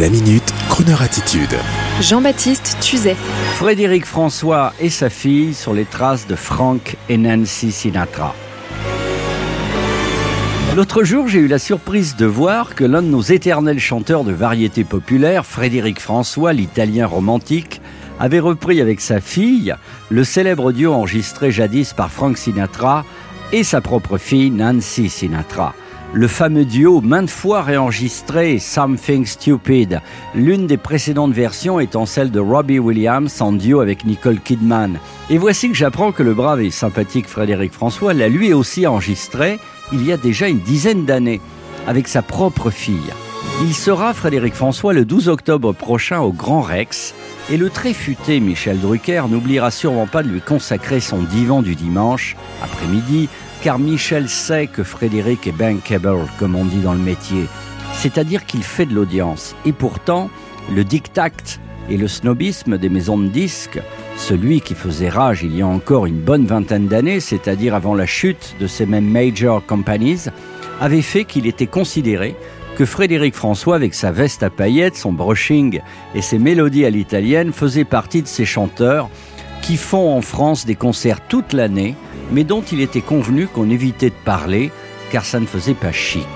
La minute, Kroneur attitude. Jean-Baptiste Tuzet. Frédéric François et sa fille sur les traces de Frank et Nancy Sinatra. L'autre jour, j'ai eu la surprise de voir que l'un de nos éternels chanteurs de variété populaire, Frédéric François, l'italien romantique, avait repris avec sa fille le célèbre duo enregistré jadis par Frank Sinatra et sa propre fille Nancy Sinatra le fameux duo maintes fois réenregistré Something Stupid, l'une des précédentes versions étant celle de Robbie Williams en duo avec Nicole Kidman. Et voici que j'apprends que le brave et sympathique Frédéric François l'a lui aussi enregistré il y a déjà une dizaine d'années, avec sa propre fille. Il sera, Frédéric François, le 12 octobre prochain au Grand Rex, et le très futé Michel Drucker n'oubliera sûrement pas de lui consacrer son divan du dimanche, après-midi, car Michel sait que Frédéric est bankable, comme on dit dans le métier, c'est-à-dire qu'il fait de l'audience. Et pourtant, le dictat et le snobisme des maisons de disques, celui qui faisait rage il y a encore une bonne vingtaine d'années, c'est-à-dire avant la chute de ces mêmes major companies, avait fait qu'il était considéré que Frédéric François, avec sa veste à paillettes, son brushing et ses mélodies à l'italienne, faisait partie de ces chanteurs qui font en France des concerts toute l'année, mais dont il était convenu qu'on évitait de parler, car ça ne faisait pas chic,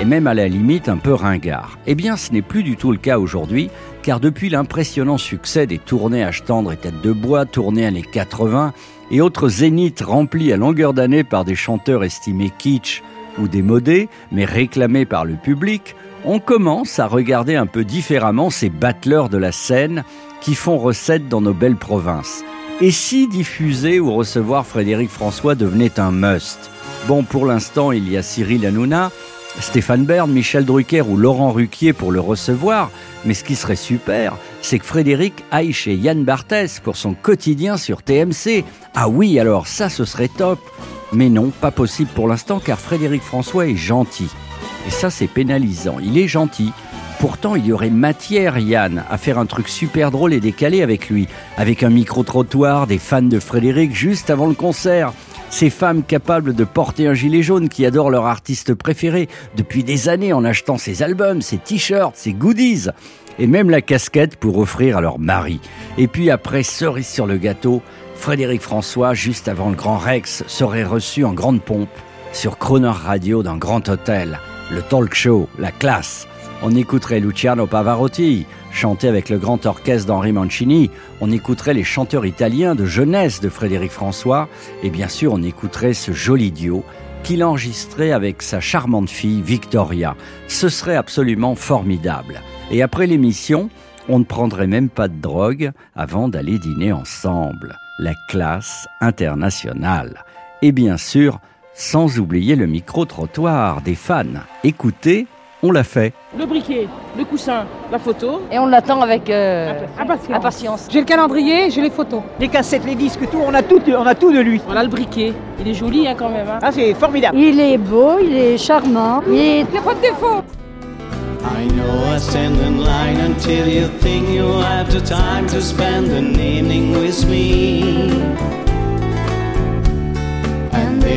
et même à la limite un peu ringard. Eh bien, ce n'est plus du tout le cas aujourd'hui, car depuis l'impressionnant succès des tournées à tendre et tête de bois, tournées années 80, et autres zéniths remplis à longueur d'année par des chanteurs estimés kitsch ou démodés, mais réclamés par le public, on commence à regarder un peu différemment ces battleurs de la scène qui font recette dans nos belles provinces. Et si diffuser ou recevoir Frédéric François devenait un must? Bon, pour l'instant, il y a Cyril Hanouna, Stéphane Bern, Michel Drucker ou Laurent Ruquier pour le recevoir, mais ce qui serait super, c'est que Frédéric aille chez Yann Barthès pour son quotidien sur TMC. Ah oui, alors ça, ce serait top. Mais non, pas possible pour l'instant car Frédéric François est gentil. Et ça, c'est pénalisant. Il est gentil. Pourtant, il y aurait matière, Yann, à faire un truc super drôle et décalé avec lui, avec un micro-trottoir, des fans de Frédéric juste avant le concert. Ces femmes capables de porter un gilet jaune qui adorent leur artiste préféré depuis des années en achetant ses albums, ses t-shirts, ses goodies et même la casquette pour offrir à leur mari. Et puis après, cerise sur le gâteau, Frédéric François, juste avant le Grand Rex, serait reçu en grande pompe sur Croner Radio d'un grand hôtel, le talk show, la classe on écouterait Luciano Pavarotti chanter avec le grand orchestre d'Henri Mancini, on écouterait les chanteurs italiens de jeunesse de Frédéric François, et bien sûr on écouterait ce joli duo qu'il enregistrait avec sa charmante fille Victoria. Ce serait absolument formidable. Et après l'émission, on ne prendrait même pas de drogue avant d'aller dîner ensemble. La classe internationale. Et bien sûr, sans oublier le micro-trottoir des fans. Écoutez on l'a fait. Le briquet, le coussin, la photo. Et on l'attend avec euh, impatience. impatience. J'ai le calendrier, j'ai les photos. Les cassettes, les disques, tout, on a tout, on a tout de lui. Voilà le briquet. Il est joli hein, quand même. Hein. Ah, c'est formidable. Il est beau, il est charmant. Il est... Il n'y a pas de défaut. I know I stand in line until you think you have the time to spend an evening with me.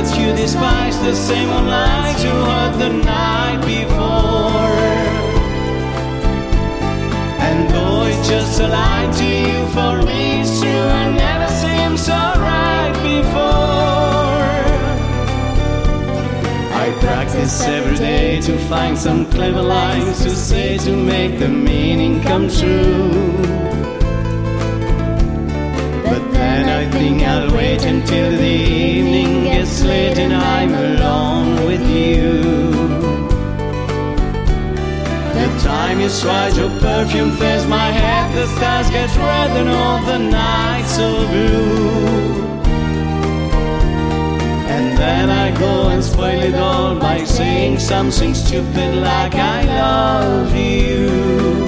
but you despise the same old lies you heard the night before. And though it's just a lie to you, for me it's true, I never seemed so right before. I practice every day to find some clever lines to say to make the meaning come true. I'll wait until the evening gets late and I'm alone with you. The time you stride your perfume fills my head, the stars get red and all the nights so blue. And then I go and spoil it all by saying something stupid like I love you.